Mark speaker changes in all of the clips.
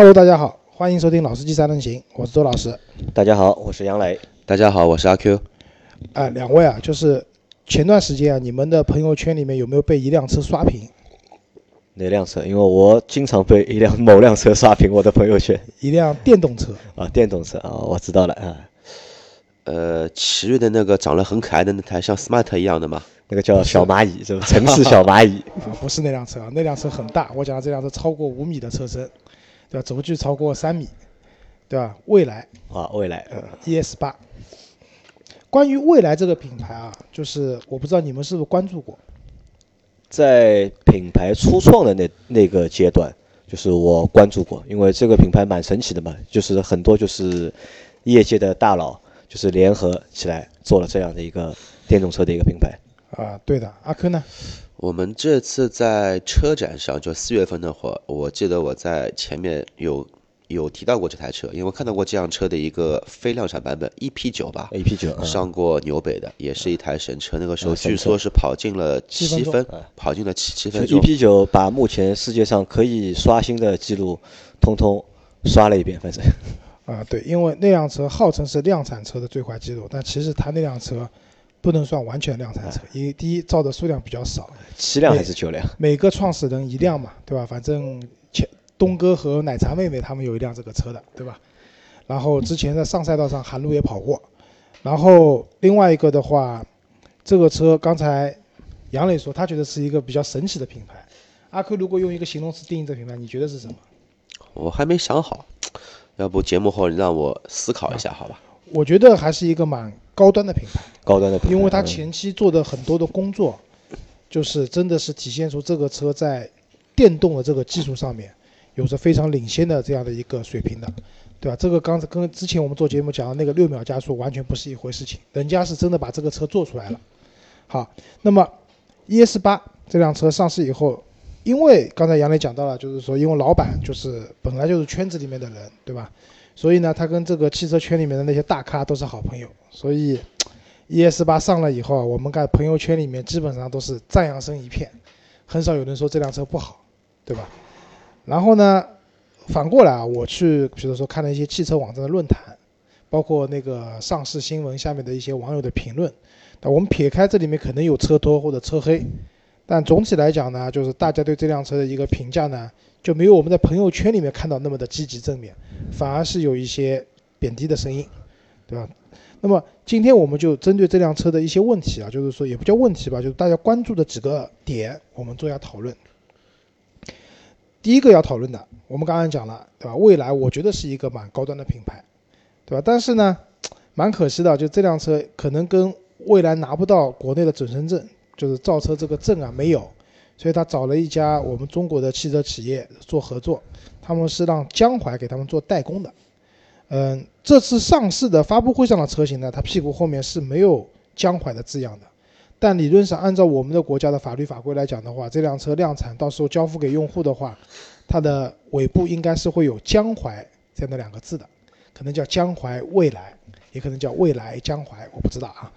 Speaker 1: Hello，大家好，欢迎收听《老司机三人行》，我是周老师。
Speaker 2: 大家好，我是杨磊。
Speaker 3: 大家好，我是阿 Q。
Speaker 1: 啊、两位啊，就是前段时间啊，你们的朋友圈里面有没有被一辆车刷屏？
Speaker 2: 哪辆车？因为我经常被一辆某辆车刷屏我的朋友圈
Speaker 1: 一辆电动车，
Speaker 2: 啊，电动车啊，我知道了啊，
Speaker 3: 呃，奇瑞的那个长得很可爱的那台像 Smart 一样的嘛，
Speaker 2: 那个叫小蚂蚁是吧？城市小蚂蚁
Speaker 1: 啊，不是那辆车啊，那辆车很大，我讲的这辆车超过五米的车身，对吧？轴距超过三米，对吧？蔚来
Speaker 2: 啊，未来嗯
Speaker 1: ES 八。关于蔚来这个品牌啊，就是我不知道你们是不是关注过，
Speaker 2: 在品牌初创的那那个阶段，就是我关注过，因为这个品牌蛮神奇的嘛，就是很多就是业界的大佬就是联合起来做了这样的一个电动车的一个品牌。
Speaker 1: 啊，对的，阿 Q 呢？
Speaker 3: 我们这次在车展上，就四月份那会儿，我记得我在前面有有提到过这台车，因为我看到过这辆车的一个非量产版本 EP 九吧
Speaker 2: ，，EP 九啊，
Speaker 3: 上过纽北的，也是一台神车。那个时候据说是跑进了
Speaker 1: 七分
Speaker 3: 跑进了七七
Speaker 2: 就
Speaker 3: 分钟。
Speaker 2: EP 九把目前世界上可以刷新的记录，通通刷了一遍，反正
Speaker 1: 啊，对，因为那辆车号称是量产车的最快记录，但其实它那辆车不能算完全量产车，因为第一造的数量比较少，
Speaker 2: 七辆还是九辆？
Speaker 1: 每个创始人一辆嘛，对吧？反正前东哥和奶茶妹妹他们有一辆这个车的，对吧？然后之前在上赛道上韩路也跑过，然后另外一个的话，这个车刚才杨磊说他觉得是一个比较神奇的品牌，阿 Q 如果用一个形容词定义这个品牌，你觉得是什么？
Speaker 3: 我还没想好，要不节目后你让我思考一下，好吧？
Speaker 1: 我觉得还是一个蛮高端的品牌。
Speaker 2: 高端的品牌，
Speaker 1: 因为它
Speaker 2: 嗯
Speaker 1: 前期做的很多的工作，就是真的是体现出这个车在电动的这个技术上面有着非常领先的这样的一个水平的，对吧？这个刚才跟之前我们做节目讲的那个六秒加速完全不是一回事情，人家是真的把这个车做出来了。好，那么 ES 八这辆车上市以后，因为刚才杨磊讲到了，就是说因为老板就是本来就是圈子里面的人，对吧？所以呢，他跟这个汽车圈里面的那些大咖都是好朋友，所以 ES 八上了以后啊，我们看朋友圈里面基本上都是赞扬声一片，很少有人说这辆车不好，对吧？然后呢，反过来啊，我去比如说看了一些汽车网站的论坛，包括那个上市新闻下面的一些网友的评论，那我们撇开这里面可能有车托或者车黑，但总体来讲呢，就是大家对这辆车的一个评价呢，就没有我们在朋友圈里面看到那么的积极正面，反而是有一些贬低的声音，对吧？那么今天我们就针对这辆车的一些问题啊，就是说也不叫问题吧，就是大家关注的几个点，我们做一下讨论。第一个要讨论的，我们刚刚讲了，对吧？蔚来我觉得是一个蛮高端的品牌，对吧？但是呢，蛮可惜的，就这辆车可能跟蔚来拿不到国内的准生证，就是造车这个证啊没有，所以他找了一家我们中国的汽车企业做合作，他们是让江淮给他们做代工的。嗯，这次上市的发布会上的车型呢，它屁股后面是没有江淮的字样的。但理论上，按照我们的国家的法律法规来讲的话，这辆车量产到时候交付给用户的话，它的尾部应该是会有江淮这样的两个字的，可能叫江淮未来，也可能叫未来江淮，我不知道啊。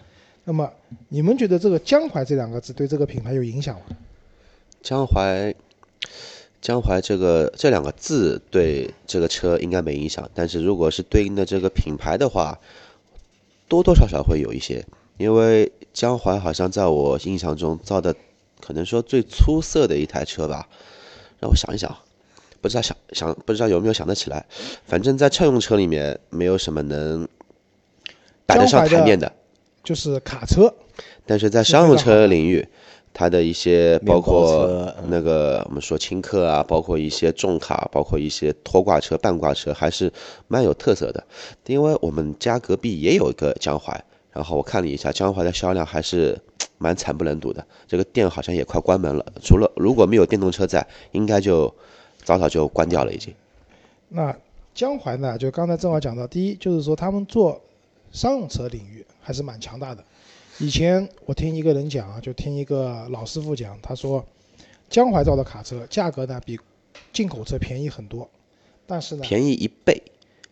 Speaker 1: 那么你们觉得这个江淮这两个字对这个品牌有影响吗？
Speaker 3: 江淮，江淮这个这两个字对这个车应该没影响，但是如果是对应的这个品牌的话，多多少少会有一些，因为江淮好像在我印象中造的，可能说最出色的一台车吧，让我想一想，不知道想想不知道有没有想得起来，反正在乘用车里面没有什么能摆得上台面的，
Speaker 1: 就是卡车，
Speaker 3: 但是在商用车领域，它的一些
Speaker 2: 包
Speaker 3: 包括那个我们说轻客啊，包括一些重卡，包括一些拖挂车、半挂车，还是蛮有特色的。因为我们家隔壁也有一个江淮，然后我看了一下，江淮的销量还是 蛮惨不忍睹的。这个店好像也快关门了，除了如果没有电动车在，应该就早早就关掉了已经。
Speaker 1: 那江淮呢，就刚才正好讲到，第一就是说他们做商用车领域还是蛮强大的。以前我听一个人讲啊，就听一个老师傅讲，他说江淮造的卡车价格呢比进口车便宜很多，但是呢，
Speaker 3: 便宜一倍，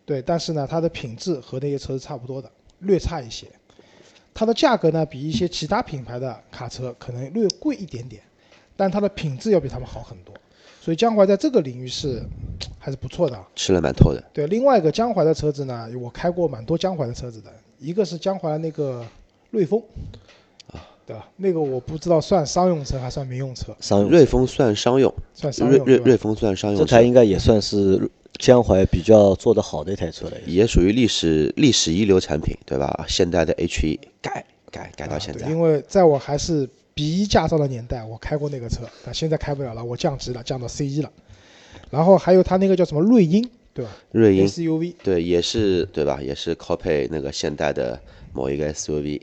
Speaker 1: 对，但是呢，它的品质和那些车是差不多的，略差一些。它的价格呢，比一些其他品牌的卡车可能略贵一点点，但它的品质要比他们好很多。所以江淮在这个领域是还是不错的啊。
Speaker 3: 吃了蛮透的。
Speaker 1: 对，另外一个江淮的车子呢，我开过蛮多江淮的车子的，一个是江淮那个瑞风，啊，对吧？那个我不知道算商用车还算民用车，
Speaker 2: 商用
Speaker 3: 瑞风算商用，
Speaker 1: 算商用对吧
Speaker 3: 瑞瑞瑞风算商
Speaker 2: 这
Speaker 3: 用车
Speaker 2: 台应该也算是江淮比较做得好的一台车了。也
Speaker 3: 也属于历史历史一流产品，对吧？现代的 H 一改改改到现在，
Speaker 1: 啊因为在我还是 B 一驾照的年代，我开过那个车，但现在开不了了，我降级了，降到 C 一了。然后还有它那个叫什么瑞鹰，对吧
Speaker 3: 瑞鹰
Speaker 1: ？SUV
Speaker 3: 对也是对吧？也是 copy 那个现代的某一个 SUV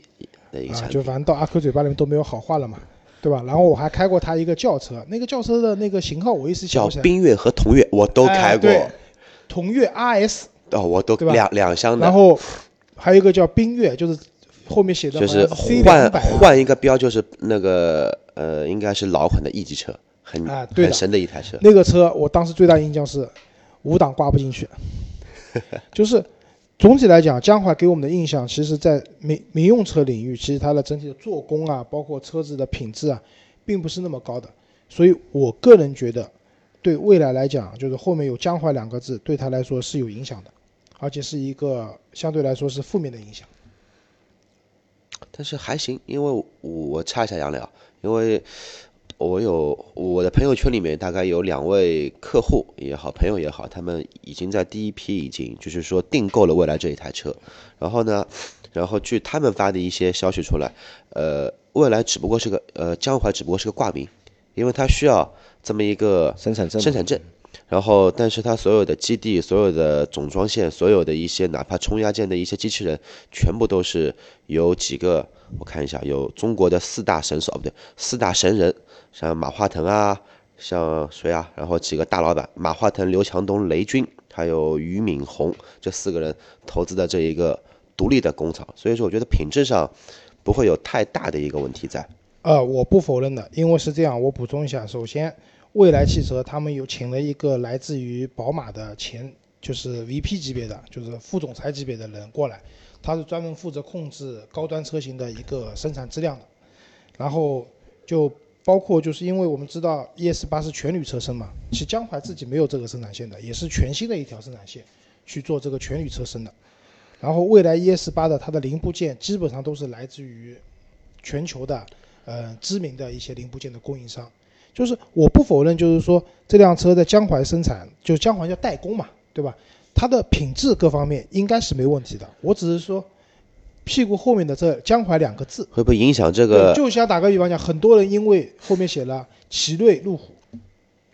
Speaker 3: 的一个
Speaker 1: 啊，
Speaker 3: 产品。
Speaker 1: 就反正到阿 Q 嘴巴里面都没有好话了嘛，对吧？然后我还开过他一个轿车，那个轿车的那个型号我一时想
Speaker 3: 叫
Speaker 1: 不起来，
Speaker 3: 缤越和同月，我都开过，
Speaker 1: 哎对同越 RS，
Speaker 3: 哦，我都两两厢的，
Speaker 1: 然后还有一个叫缤越，就是后面写的
Speaker 3: 就是换换一个标，就是那个呃，应该是老款的 E 级车，很、
Speaker 1: 啊对的
Speaker 3: 很神的一台车。
Speaker 1: 那个车，我当时最大印象是五档挂不进去，就是总体来讲，江淮给我们的印象，其实在民民用车领域，其实它的整体的做工啊，包括车子的品质啊，并不是那么高的。所以我个人觉得，对未来来讲，就是后面有江淮两个字，对它来说是有影响的，而且是一个相对来说是负面的影响。
Speaker 3: 但是还行，因为我我插一下杨聊，因为我有我的朋友圈里面大概有两位客户也好，朋友也好，他们已经在第一批已经就是说订购了未来这一台车，然后呢，然后据他们发的一些消息出来，呃，未来只不过是个呃江淮只不过是个挂名，因为它需要这么一个
Speaker 2: 生产证
Speaker 3: 生产证。然后，但是它所有的基地、所有的总装线、所有的一些哪怕冲压件的一些机器人，全部都是由几个我看一下，有中国的四大神手，哦不对，四大神人，像马化腾啊，像谁啊，然后几个大老板，马化腾、刘强东、雷军，还有俞敏洪这四个人投资的这一个独立的工厂，所以说我觉得品质上不会有太大的一个问题在。
Speaker 1: 呃，我不否认的，因为是这样，我补充一下，首先，蔚来汽车他们有请了一个来自于宝马的前，就是 VP 级别的，就是副总裁级别的人过来，他是专门负责控制高端车型的一个生产质量的，然后就包括就是因为我们知道 ES 八是全铝车身嘛，其实江淮自己没有这个生产线的，也是全新的一条生产线去做这个全铝车身的，然后蔚来 ES 八的它的零部件基本上都是来自于全球的。呃知名的一些零部件的供应商，就是我不否认，就是说这辆车在江淮生产，就江淮叫代工嘛，对吧？它的品质各方面应该是没问题的。我只是说屁股后面的这江淮两个字，
Speaker 3: 会不会影响这个？
Speaker 1: 就像打个比方讲，很多人因为后面写了奇瑞、路虎，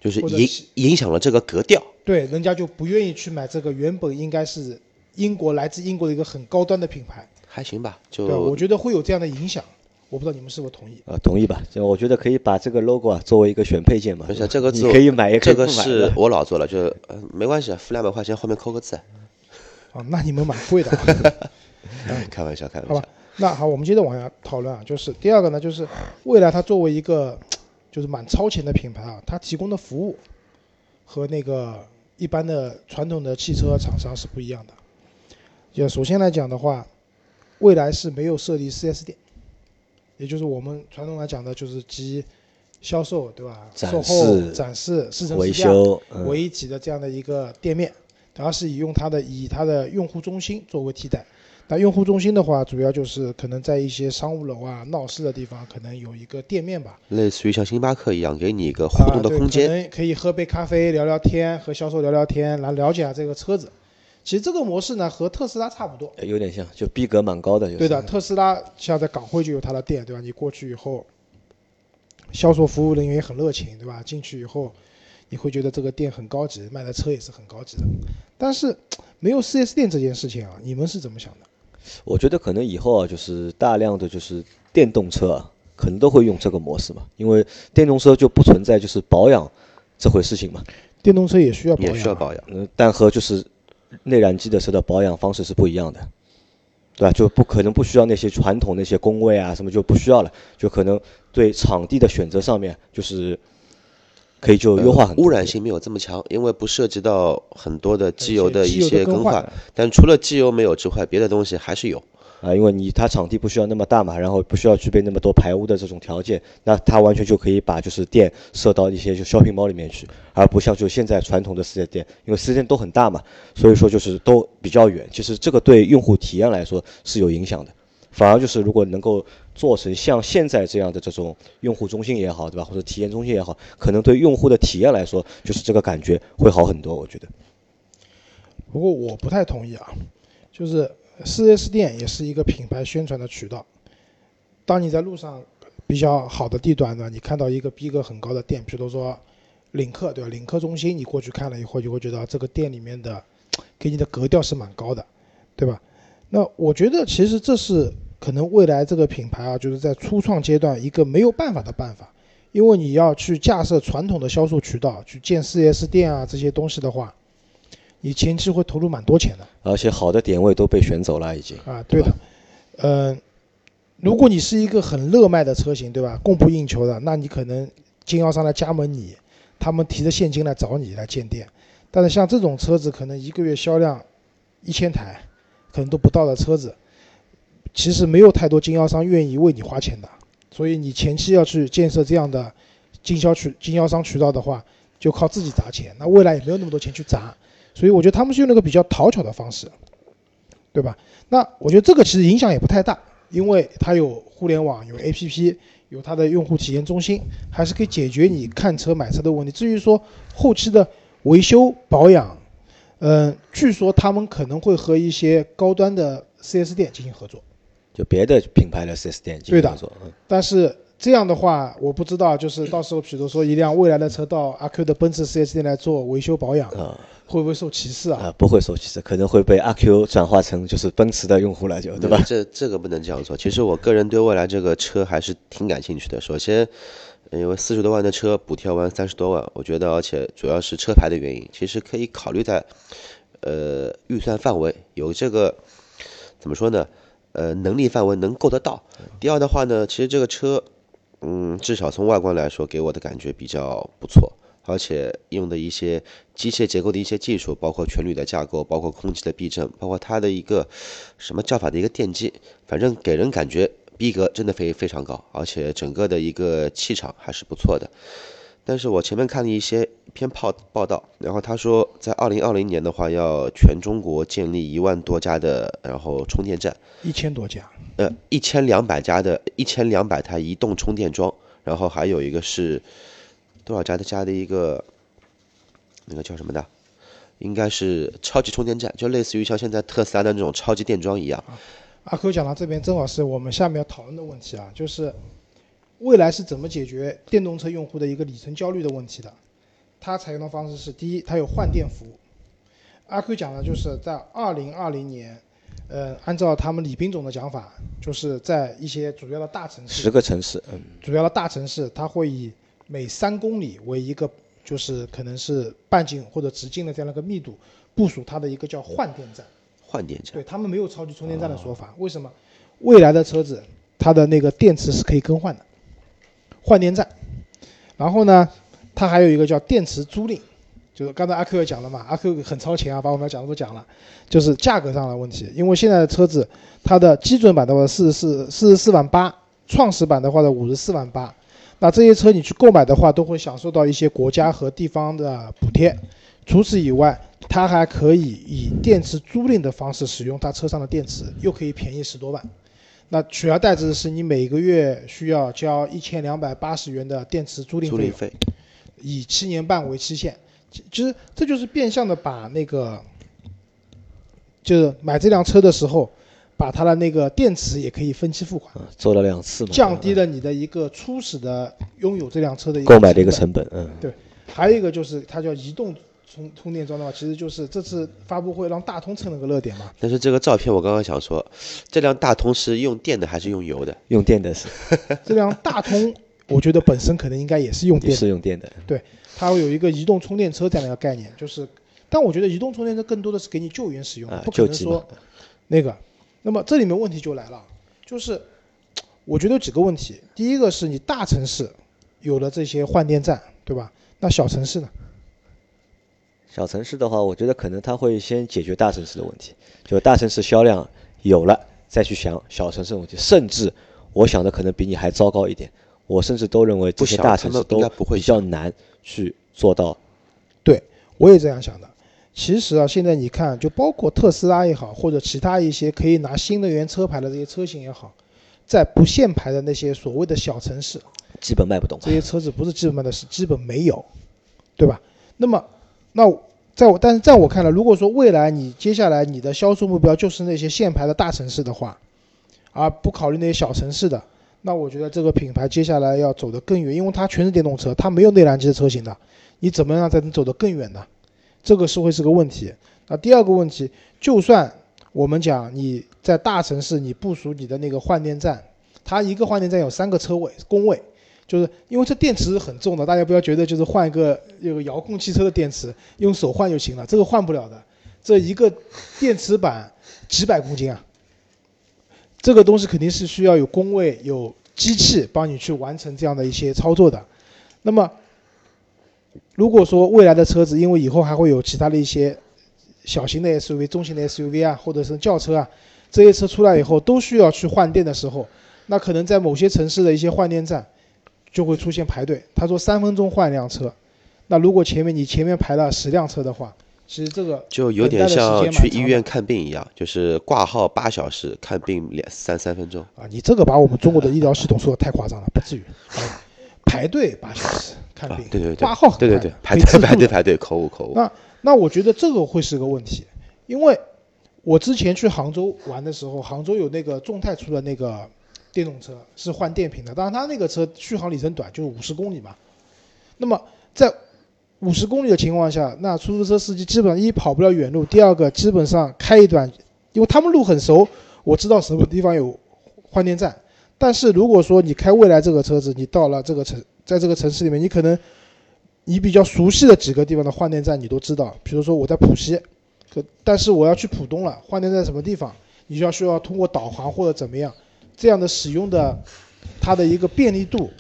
Speaker 3: 就是影影响了这个格调。
Speaker 1: 对，人家就不愿意去买这个原本应该是英国来自英国的一个很高端的品牌，
Speaker 3: 还行吧？就
Speaker 1: 我觉得会有这样的影响，我不知道你们是否同意。
Speaker 2: 呃，同意吧？就我觉得可以把这个 logo 啊作为一个选配件嘛。
Speaker 3: 不是这个字
Speaker 2: 你可以买，也可
Speaker 3: 这个是我老做了，就呃没关系，付两百块钱后面扣个字。
Speaker 1: 哦，那你们蛮贵的啊。
Speaker 3: 开玩笑，开玩笑
Speaker 1: 好吧。那好，我们接着往下讨论啊，就是第二个呢，就是未来它作为一个 就是蛮超前的品牌啊，它提供的服务和那个一般的传统的汽车厂商是不一样的。就首先来讲的话，未来是没有设立 4S 店，也就是我们传统来讲的就是集销售对吧、售后、展示、试乘
Speaker 2: 维
Speaker 1: 试驾为一体的这样的一个店面，而是以用它的以它的用户中心作为替代。那用户中心的话，主要就是可能在一些商务楼啊、闹市的地方，可能有一个店面吧，
Speaker 3: 类似于像星巴克一样，给你一个互动的空间。
Speaker 1: 可能可以喝杯咖啡、聊聊天，和销售聊聊天，来了解下这个车子。其实这个模式呢，和特斯拉差不多。
Speaker 2: 呃有点像，就逼格蛮高的，就是
Speaker 1: 对的，特斯拉像在港汇就有它的店，对吧？你过去以后，销售服务人员也很热情，对吧？进去以后，你会觉得这个店很高级，卖的车也是很高级的。但是没有 4S 店这件事情啊，你们是怎么想的？
Speaker 2: 我觉得可能以后啊，就是大量的就是电动车啊，可能都会用这个模式嘛，因为电动车就不存在就是保养这回事情嘛，
Speaker 1: 电动车也需要保养、啊，
Speaker 3: 也需要保养，
Speaker 2: 嗯，但和就是内燃机的车的保养方式是不一样的，对吧？就不可能不需要那些传统那些工位啊什么就不需要了，就可能对场地的选择上面就是可以就优化很多。
Speaker 3: 污染性没有这么强，因为不涉及到很多的机油的一些更换。但除了机油没有之外，别的东西还是有。
Speaker 2: 啊，因为你它场地不需要那么大嘛，然后不需要具备那么多排污的这种条件，那它完全就可以把就是电设到一些就 shopping mall 里面去，而不像就现在传统的四 S 店，因为四 S 店都很大嘛，所以说就是都比较远，其实这个对用户体验来说是有影响的。反而就是如果能够做成像现在这样的这种用户中心也好，对吧？或者体验中心也好，可能对用户的体验来说，就是这个感觉会好很多，我觉得。
Speaker 1: 不过我不太同意啊，就是四 S 店也是一个品牌宣传的渠道。当你在路上比较好的地段呢，你看到一个逼格很高的店，比如说领克，对吧？领克中心，你过去看了以后，就会觉得这个店里面的给你的格调是蛮高的，对吧？那我觉得其实这是。可能未来这个品牌啊，就是在初创阶段一个没有办法的办法，因为你要去架设传统的销售渠道，去建 4S 店啊这些东西的话，你前期会投入蛮多钱的。
Speaker 2: 而且好的点位都被选走了，已经。
Speaker 1: 啊，对的。嗯，如果你是一个很热卖的车型，对吧？供不应求的，那你可能经销商来加盟你，他们提着现金来找你来建店。但是像这种车子，可能一个月销量一千台，可能都不到的车子。其实没有太多经销商愿意为你花钱的，所以你前期要去建设这样的经销渠经销商渠道的话，就靠自己砸钱。那未来也没有那么多钱去砸，所以我觉得他们是用那个比较讨巧的方式，对吧？那我觉得这个其实影响也不太大，因为它有互联网，有 APP，有它的用户体验中心，还是可以解决你看车买车的问题。至于说后期的维修保养，嗯，据说他们可能会和一些高端的 4S 店进行合作。
Speaker 2: 就别的品牌的四 S 店
Speaker 1: 对的，但是这样的话，我不知道，就是到时候，比如说一辆未来的车到阿 Q 的奔驰四 S 店来做维修保养，会不会受歧视啊？
Speaker 2: 啊，不会受歧视，可能会被阿 Q 转化成就是奔驰的用户来，就对吧？
Speaker 3: 这这个不能这样做。其实我个人对未来这个车还是挺感兴趣的。首先，因为四十多万的车补贴完三十多万，我觉得，而且主要是车牌的原因，其实可以考虑在呃预算范围有这个怎么说呢？呃，能力范围能够得到。第二的话呢，其实这个车，嗯，至少从外观来说，给我的感觉比较不错，而且用的一些机械结构的一些技术，包括全铝的架构，包括空气的避震，包括它的一个什么叫法的一个电机，反正给人感觉逼格真的非非常高，而且整个的一个气场还是不错的。但是我前面看了一些篇报报道，然后他说，在二零二零年的话，要全中国建立一万多家的，然后充电站，
Speaker 1: 一千多家，
Speaker 3: 呃，一千两百家的，一千两百台移动充电桩，然后还有一个是多少家的家的一个那个叫什么的，应该是超级充电站，就类似于像现在特斯拉的那种超级电桩一样。
Speaker 1: 阿 Q 讲到这边，正好是我们下面要讨论的问题啊，就是。未来是怎么解决电动车用户的一个里程焦虑的问题的？它采用的方式是：第一，它有换电服务。阿 Q 讲的就是在二零二零年，呃，按照他们李斌总的讲法，就是在一些主要的大城市，
Speaker 2: 十个城市，嗯，
Speaker 1: 主要的大城市，它会以每三公里为一个，就是可能是半径或者直径的这样的一个密度，部署它的一个叫换电站。
Speaker 3: 换电站。
Speaker 1: 对他们没有超级充电站的说法，为什么？未来的车子，它的那个电池是可以更换的。换电站，然后呢，它还有一个叫电池租赁，就是刚才阿 Q 也讲了嘛，阿 Q 很超前啊，把我们要讲的都讲了，就是价格上的问题。因为现在的车子，它的基准版的话四十四四十四万八，创始版的话的五十四万八，那这些车你去购买的话，都会享受到一些国家和地方的补贴。除此以外，它还可以以电池租赁的方式使用它车上的电池，又可以便宜十多万。那取而代之的是，你每个月需要交一千两百八十元的电池租赁费，以七年半为期限。其实这就是变相的把那个，就是买这辆车的时候，把它的那个电池也可以分期付款，
Speaker 2: 做了两次，
Speaker 1: 降低了你的一个初始的拥有这辆车的
Speaker 2: 购买的一个成本。嗯，
Speaker 1: 对。还有一个就是它叫移动。充充电桩的话，其实就是这次发布会让大通蹭了个热点嘛。
Speaker 3: 但是这个照片我刚刚想说，这辆大通是用电的还是用油的？
Speaker 2: 用电的是。
Speaker 1: 这辆大通，我觉得本身可能应该也是用电。
Speaker 2: 是用电的。
Speaker 1: 对，它会有一个移动充电车这样的一个概念，就是，但我觉得移动充电车更多的是给你救援使用，不可能说那个。那么这里面问题就来了，就是我觉得有几个问题。第一个是你大城市有了这些换电站，对吧？那小城市呢？
Speaker 2: 小城市的话，我觉得可能它会先解决大城市的问题，就大城市销量有了，再去想小城市的问题，甚至我想的可能比你还糟糕一点。我甚至都认为这些大城市都比较难去做到。
Speaker 1: 对，我也这样想的。其实啊，现在你看，就包括特斯拉也好，或者其他一些可以拿新能源车牌的这些车型也好，在不限牌的那些所谓的小城市，
Speaker 2: 基本卖不动。
Speaker 1: 这些车子不是基本卖的，是基本没有，对吧？那么，那在我但是在我看来，如果说未来你接下来你的销售目标就是那些限牌的大城市的话，而不考虑那些小城市的。那我觉得这个品牌接下来要走得更远，因为它全是电动车，它没有内燃机的车型的，你怎么样才能走得更远呢？这个是会是个问题。那第二个问题，就算我们讲你在大城市你部署你的那个换电站，它一个换电站有三个车位工位，就是因为这电池是很重的，大家不要觉得就是换一个有个遥控汽车的电池用手换就行了，这个换不了的，这一个电池板几百公斤啊。这个东西肯定是需要有工位、有机器帮你去完成这样的一些操作的。那么，如果说未来的车子，因为以后还会有其他的一些小型的 SUV、中型的 SUV 啊，或者是轿车啊，这些车出来以后都需要去换电的时候，那可能在某些城市的一些换电站就会出现排队。他说三分钟换一辆车，那如果前面你前面排了十辆车的话。其实这个
Speaker 3: 就有点像去医院看病一样，就是挂号八小时，看病两三三分钟
Speaker 1: 啊！你这个把我们中国的医疗系统说的太夸张了，不至于。排队八小时看病，
Speaker 3: 对对对，
Speaker 1: 挂号
Speaker 3: 对对对，排队排队排队，口误口误。
Speaker 1: 那那我觉得这个会是个问题，因为我之前去杭州玩的时候，杭州有那个众泰出的那个电动车是换电瓶的，当然它那个车续航里程短，就是五十公里嘛。那么在五十公里的情况下，那出租车司机基本上一跑不了远路，第二个基本上开一段，因为他们路很熟，我知道什么地方有换电站。但是如果说你开未来这个车子，你到了这个城，在这个城市里面，你可能你比较熟悉的几个地方的换电站你都知道，比如说我在浦西，可但是我要去浦东了，换电站什么地方，你就要需要通过导航或者怎么样，这样的使用的它的一个便利度。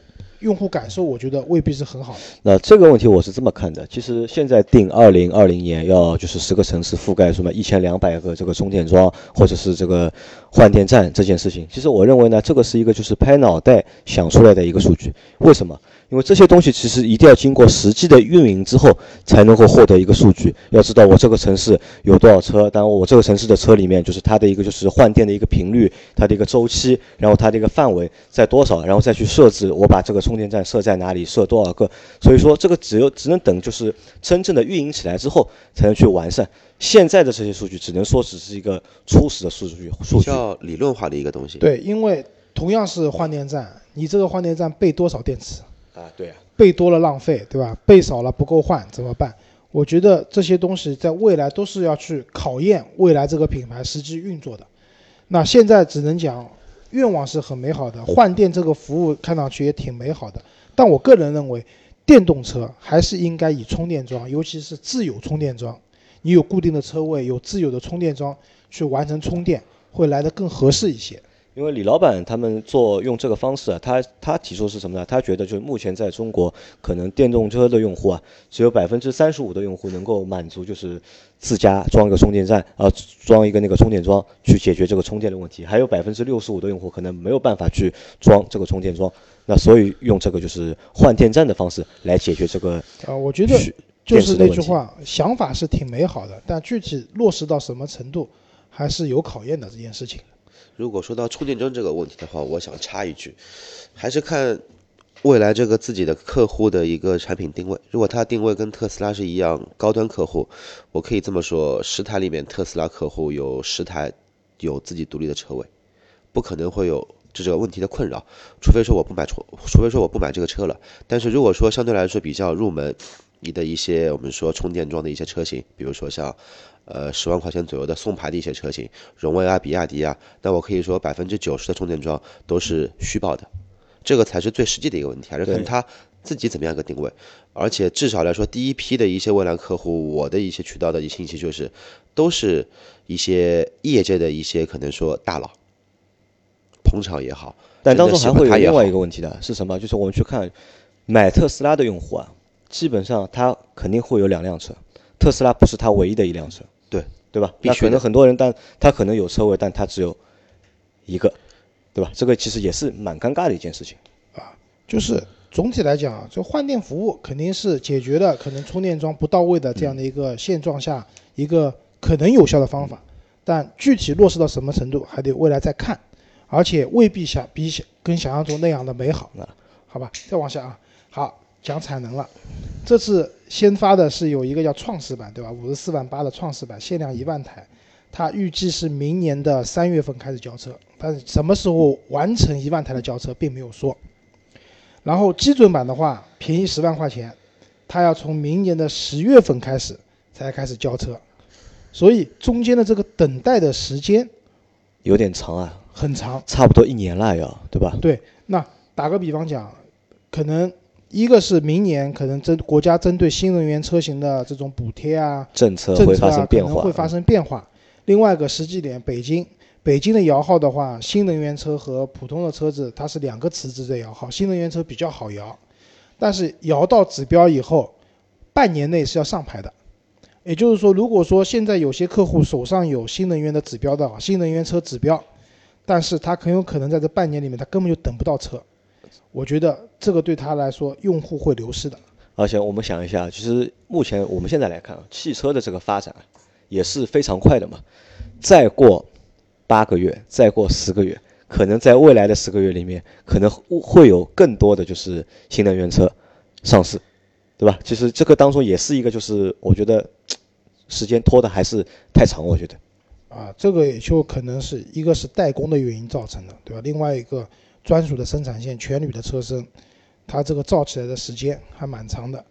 Speaker 1: 用户感受，我觉得未必是很好的。
Speaker 2: 那这个问题我是这么看的，其实现在定二零二零年要就是十个城市覆盖什么一千两百个这个充电桩，或者是这个换电站这件事情，其实我认为呢，这个是一个就是拍脑袋想出来的一个数据。为什么？因为这些东西其实一定要经过实际的运营之后，才能够获得一个数据。要知道我这个城市有多少车，当然我这个城市的车里面就是它的一个就是换电的一个频率，它的一个周期，然后它的一个范围在多少，然后再去设置我把这个充电站设在哪里，设多少个。所以说这个只有只能等就是真正的运营起来之后才能去完善。现在的这些数据只能说只是一个初始的数据，数据
Speaker 3: 叫理论化的一个东西。
Speaker 1: 对，因为同样是换电站，你这个换电站备多少电池？
Speaker 2: 啊，对啊，
Speaker 1: 备多了浪费，对吧？备少了不够换，怎么办？我觉得这些东西在未来都是要去考验未来这个品牌实际运作的。那现在只能讲，愿望是很美好的，换电这个服务看上去也挺美好的。但我个人认为，电动车还是应该以充电桩，尤其是自有充电桩，你有固定的车位，有自有的充电桩去完成充电，会来得更合适一些。
Speaker 2: 因为李老板他们做用这个方式啊，他他提出是什么呢？他觉得就是目前在中国，可能电动车的用户啊，只有百分之三十五的用户能够满足，就是自家装一个充电站，啊，装一个那个充电桩去解决这个充电的问题。还有百分之六十五的用户可能没有办法去装这个充电桩，那所以用这个就是换电站的方式来解决这个。
Speaker 1: 啊，我觉得就是那句话，想法是挺美好的，但具体落实到什么程度，还是有考验的这件事情。
Speaker 3: 如果说到充电桩这个问题的话，我想插一句，还是看未来这个自己的客户的一个产品定位。如果它定位跟特斯拉是一样高端客户，我可以这么说：十台里面特斯拉客户有十台有自己独立的车位，不可能会有这个问题的困扰。除非说我不买充，除非说我不买这个车了。但是如果说相对来说比较入门，你的一些我们说充电桩的一些车型，比如说像。呃，十万块钱左右的送牌的一些车型，荣威啊、比亚迪啊，那我可以说百分之九十的充电桩都是虚报的，这个才是最实际的一个问题，还是看他自己怎么样一个定位。而且至少来说，第一批的一些未来客户，我的一些渠道的一些信息就是，都是一些业界的一些可能说大佬捧场也好，
Speaker 2: 但当中还会有另外一个问题的是什么？就是我们去看买特斯拉的用户啊，基本上它肯定会有两辆车，特斯拉不是它唯一的一辆车。
Speaker 3: 对
Speaker 2: 对吧？那可能很多人，但他可能有车位，但他只有一个，对吧？这个其实也是蛮尴尬的一件事情啊。
Speaker 1: 就是总体来讲，就换电服务肯定是解决了可能充电桩不到位的这样的一个现状下一个可能有效的方法，但具体落实到什么程度还得未来再看，而且未必想比想跟想象中那样的美好。好吧，再往下啊，好讲产能了。这次先发的是有一个叫创始版，对吧？五十四万八的创始版，限量一万台，它预计是明年的三月份开始交车，但是什么时候完成一万台的交车并没有说。然后基准版的话，便宜十万块钱，它要从明年的十月份开始才开始交车，所以中间的这个等待的时间
Speaker 2: 有点长啊，
Speaker 1: 很长。
Speaker 2: 差不多一年了要，对吧？
Speaker 1: 对，那打个比方讲，可能一个是明年可能针国家针对新能源车型的这种补贴啊、
Speaker 2: 政策
Speaker 1: 政策
Speaker 2: 会发生
Speaker 1: 啊，可
Speaker 2: 变化，
Speaker 1: 能会发生变化。另外一个实际点，北京北京的摇号的话，新能源车和普通的车子它是两个池子在摇号，新能源车比较好摇，但是摇到指标以后，半年内是要上牌的。也就是说，如果说现在有些客户手上有新能源的指标的啊，新能源车指标，但是他很有可能在这半年里面他根本就等不到车，我觉得这个对他来说用户会流失的。
Speaker 2: 而且我们想一下，其实目前我们现在来看啊，汽车的这个发展啊也是非常快的嘛。再过八个月，再过十个月，可能在未来的十个月里面，可能会会有更多的就是新能源车上市，对吧？其实这个当中也是一个，就是我觉得时间拖的还是太长，我觉得。
Speaker 1: 啊，这个也就可能是一个是代工的原因造成的，对吧？另外一个专属的生产线全铝的车身，它这个造起来的时间还蛮长的。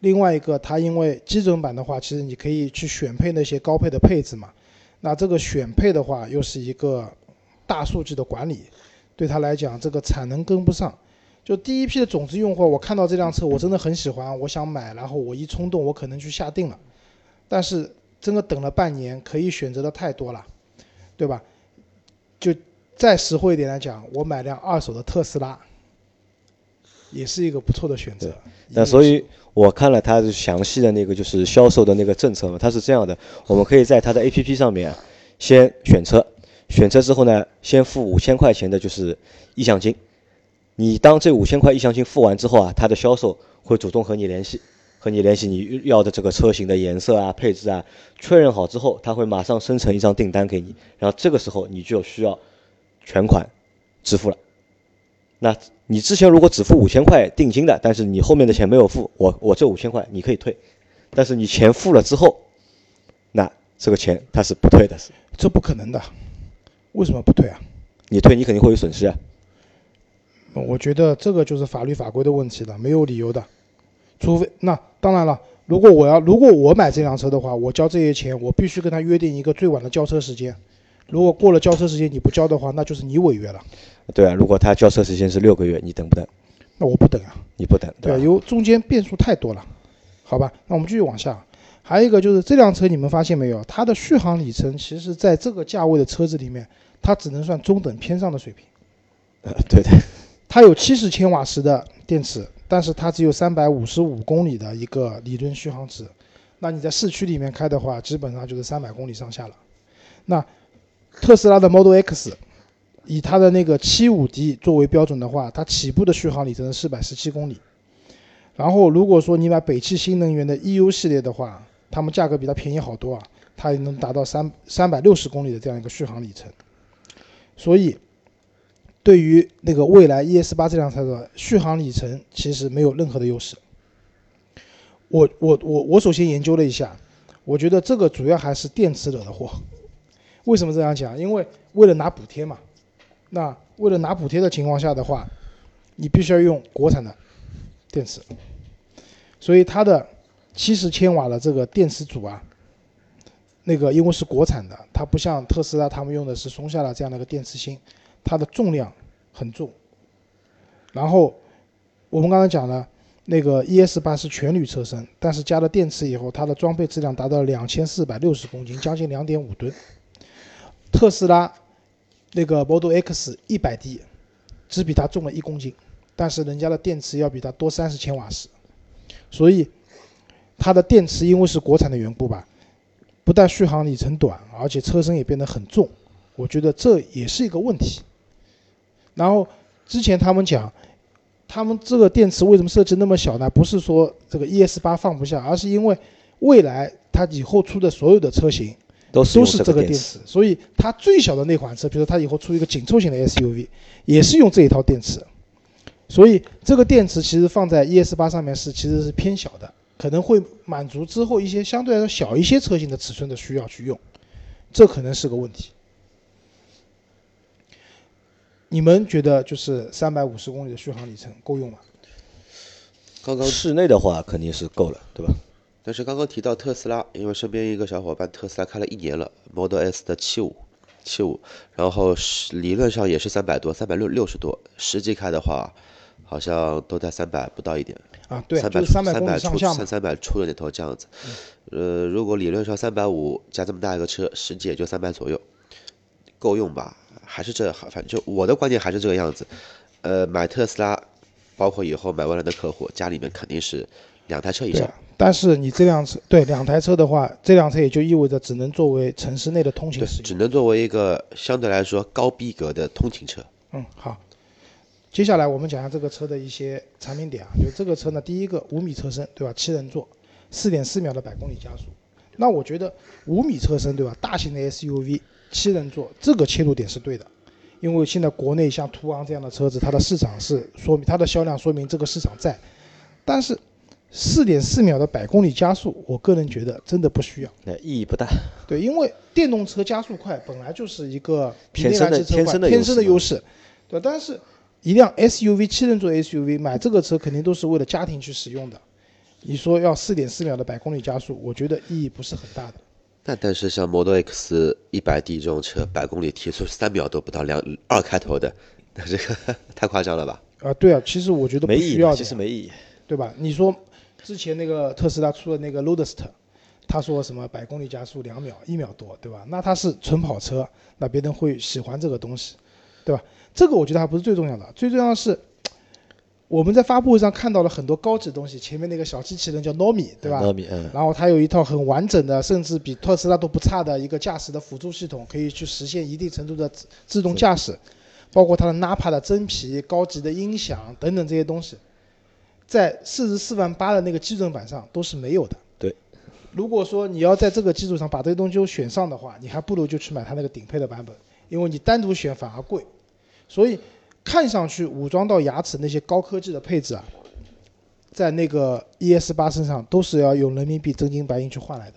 Speaker 1: 另外一个，它因为基准版的话，其实你可以去选配那些高配的配置嘛。那这个选配的话，又是一个大数据的管理，对它来讲，这个产能跟不上。就第一批的种子用户，我看到这辆车，我真的很喜欢，我想买，然后我一冲动，我可能去下定了。但是真的等了半年，可以选择的太多了，对吧？就再实惠一点来讲，我买辆二手的特斯拉，也是一个不错的选择。
Speaker 2: 那所以我看了它的详细的那个就是销售的那个政策嘛，它是这样的，我们可以在它的 APP 上面先选车，选车之后呢，先付五千块钱的就是意向金。你当这五千块意向金付完之后啊，它的销售会主动和你联系，和你联系你要的这个车型的颜色啊、配置啊，确认好之后，他会马上生成一张订单给你，然后这个时候你就需要全款支付了。那你之前如果只付五千块定金的，但是你后面的钱没有付，我我这五千块你可以退，但是你钱付了之后，那这个钱他是不退的，是
Speaker 1: 这不可能的，为什么不退啊？
Speaker 2: 你退你肯定会有损失啊。
Speaker 1: 我觉得这个就是法律法规的问题了，没有理由的。除非那当然了，如果我要如果我买这辆车的话，我交这些钱，我必须跟他约定一个最晚的交车时间。如果过了交车时间你不交的话，那就是你违约了。
Speaker 2: 对啊，如果他交车时间是六个月，你等不等？
Speaker 1: 那我不等啊。
Speaker 2: 你不等，
Speaker 1: 对啊，
Speaker 2: 吧？
Speaker 1: 有中间变数太多了，好吧？那我们继续往下。还有一个就是这辆车，你们发现没有？它的续航里程其实在这个价位的车子里面，它只能算中等偏上的水平。
Speaker 2: 呃 对的，
Speaker 1: 它有七十千瓦时的电池，但是它只有三百五十五公里的一个理论续航值。那你在市区里面开的话，基本上就是三百公里上下了。那特斯拉的 Model X 以它的那个七五 D 作为标准的话，它起步的续航里程是四百十七公里。然后如果说你买北汽新能源的 EU 系列的话，它们价格比它便宜好多啊，它也能达到三三百六十公里的这样一个续航里程。所以，对于那个蔚来 ES 八这辆车的续航里程，其实没有任何的优势。我我我我首先研究了一下，我觉得这个主要还是电池惹的祸。为什么这样讲？因为为了拿补贴嘛。那为了拿补贴的情况下的话，你必须要用国产的电池，所以它的七十千瓦的这个电池组啊，那个因为是国产的，它不像特斯拉他们用的是松下的这样的一个电池芯，它的重量很重。然后我们刚才讲了，那个 ES 八是全铝车身，但是加了电池以后，它的装备质量达到两千四百六十公斤，将近两点五吨。特斯拉那个 Model X 一百 D 只比它重了一公斤，但是人家的电池要比它多三十千瓦时，所以它的电池因为是国产的缘故吧，不但续航里程短，而且车身也变得很重，我觉得这也是一个问题。然后之前他们讲，他们这个电池为什么设计那么小呢？不是说这个 ES 八放不下，而是因为未来它以后出的所有的车型
Speaker 2: 都是
Speaker 1: 都是这个
Speaker 2: 电
Speaker 1: 电池，所以它最小的那款车，比如说它以后出一个紧凑型的 SUV，也是用这一套电池。所以这个电池其实放在 ES 八上面是其实是偏小的，可能会满足之后一些相对来说小一些车型的尺寸的需要去用，这可能是个问题。你们觉得就是三百五十公里的续航里程够用吗？
Speaker 3: 刚刚
Speaker 2: 室内的话肯定是够了，对吧？
Speaker 3: 但是刚刚提到特斯拉，因为身边一个小伙伴特斯拉开了一年了，Model S 的七五，七五，然后是理论上也是三百多，三百六六十多，实际开的话，好像都在三百不到一点，
Speaker 1: 啊，对，
Speaker 3: 三百
Speaker 1: 就是三百
Speaker 3: 三百出三。三百出的那头这样子。呃，如果理论上三百五加这么大一个车，实际也就三百左右，够用吧？还是这，反正就我的观点还是这个样子。呃，买特斯拉，包括以后买未来的客户，家里面肯定是两台车以上
Speaker 1: 但是你这辆车对两台车的话，这辆车也就意味着只能作为城市内的通勤，使用。
Speaker 3: 只能作为一个相对来说高逼格的通勤车。
Speaker 1: 嗯，好。接下来我们讲一下这个车的一些产品点啊，就这个车呢，第一个五米车身，对吧？七人座，四点四秒的百公里加速。那我觉得五米车身，对吧？大型的 SUV 七人座，这个切入点是对的，因为现在国内像途昂这样的车子，它的市场是说明它的销量说明这个市场在，但是四点四秒的百公里加速，我个人觉得真的不需要。
Speaker 2: 那意义不大。
Speaker 1: 对，因为电动车加速快本来就是一个比内
Speaker 2: 天生的
Speaker 1: 燃机车快
Speaker 2: 天生的
Speaker 1: 天生的
Speaker 2: 优
Speaker 1: 优势，对。但是，一辆 SUV 七人座 SUV 买这个车肯定都是为了家庭去使用的。你说要四点四秒的百公里加速，我觉得意义不是很大的。
Speaker 3: 那但是像 Model X 一百 D 这种车，百公里提速三秒都不到，两二开头的，那这个 太夸张了吧？
Speaker 1: 啊，对啊，其实我觉得不
Speaker 2: 没意义其实没意义。
Speaker 1: 对吧？你说之前那个特斯拉出的那个 Roadster，他说什么百公里加速两秒、一秒多，对吧？那它是纯跑车，那别人会喜欢这个东西，对吧？这个我觉得还不是最重要的，最重要的是我们在发布会上看到了很多高级东西，前面那个小机器人叫 Nomi，对吧？
Speaker 2: 糯米，嗯，
Speaker 1: 然后它有一套很完整的，甚至比特斯拉都不差的一个驾驶的辅助系统，可以去实现一定程度的自自动驾驶，包括它的 Napa 的真皮、高级的音响等等这些东西，在四十四万八的那个基准版上都是没有的。
Speaker 2: 对，
Speaker 1: 如果说你要在这个基础上把这些东西都选上的话，你还不如就去买它那个顶配的版本，因为你单独选反而贵。所以看上去武装到牙齿那些高科技的配置啊，在那个 ES 八身上都是要用人民币真金白银去换来的。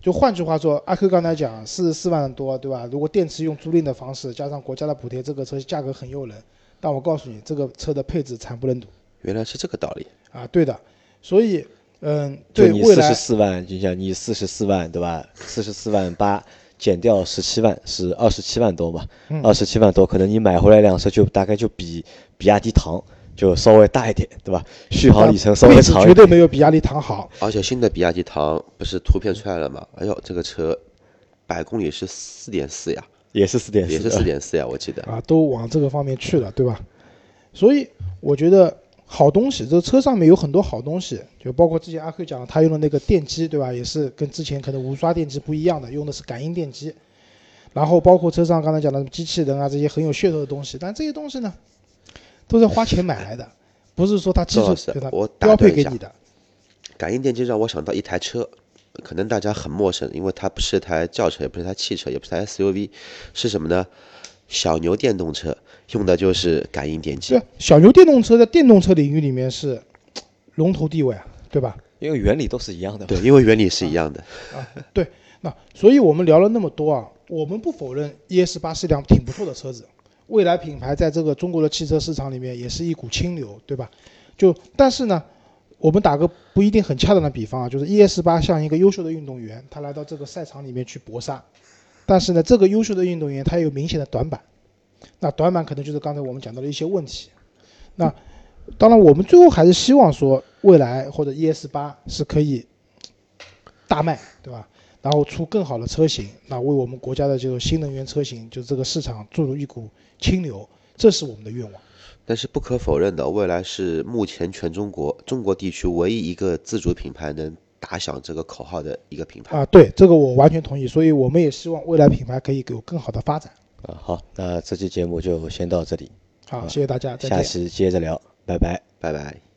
Speaker 1: 就换句话说，阿 Q 刚才讲四十四万多，对吧？如果电池用租赁的方式加上国家的补贴，这个车价格很诱人。但我告诉你，这个车的配置惨不忍睹
Speaker 3: 原来是这个道理。
Speaker 1: 啊！对的，所以嗯，
Speaker 2: 就你四十四万，就像你四十四万，对吧？四十四万八减掉十七万是二十七万多嘛？
Speaker 1: 嗯
Speaker 2: 二十七万多，可能你买回来辆车就大概就比比亚迪唐就稍微大一点，对吧？续航里程稍微长一点。
Speaker 1: 绝对没有比亚迪唐好。
Speaker 3: 而且新的比亚迪唐不是图片出来了吗？哎呦，这个车百公里是四点四呀，
Speaker 2: 也是四点
Speaker 3: 也是四点四呀，我记得。
Speaker 1: 啊，都往这个方面去了，对吧？所以我觉得好东西，这个车上面有很多好东西，就包括之前阿 Q 讲他用的那个电机，对吧？也是跟之前可能无刷电机不一样的，用的是感应电机。然后包括车上刚才讲的机器人啊这些很有噱头的东西，但这些东西呢，都是花钱买来的，不是说它基础
Speaker 3: 周老师
Speaker 1: 对它
Speaker 3: 我打
Speaker 1: 标配给你的。
Speaker 3: 感应电机让我想到一台车，可能大家很陌生，因为它不是台轿车，也不是台汽车，也不是台 SUV，是什么呢？小牛电动车用的就是感应电机
Speaker 1: 对。，小牛电动车在电动车领域里面是龙头地位啊，对吧？
Speaker 2: 因为原理都是一样的。
Speaker 3: 对，因为原理是一样的啊。对。
Speaker 1: 那所以我们聊了那么多啊，我们不否认 ES 八是一辆挺不错的车子，未来品牌在这个中国的汽车市场里面也是一股清流，对吧？就但是呢，我们打个不一定很恰当的比方啊，就是 ES 八像一个优秀的运动员，他来到这个赛场里面去搏杀，但是呢，这个优秀的运动员他有明显的短板，那短板可能就是刚才我们讲到的一些问题。那当然，我们最后还是希望说，未来或者 ES 八是可以大卖，对吧？然后出更好的车型，那为我们国家的这个新能源车型，就这个市场注入一股清流，这是我们的愿望。
Speaker 3: 但是不可否认的，蔚来是目前全中国中国地区唯一一个自主品牌能打响这个口号的一个品牌。
Speaker 1: 啊，对，这个我完全同意，所以我们也希望未来品牌可以有更好的发展。
Speaker 2: 啊，好，那这期节目就先到这里，
Speaker 1: 好，谢谢大家，
Speaker 2: 下
Speaker 1: 见。
Speaker 2: 期接着聊，拜拜。
Speaker 3: 拜拜。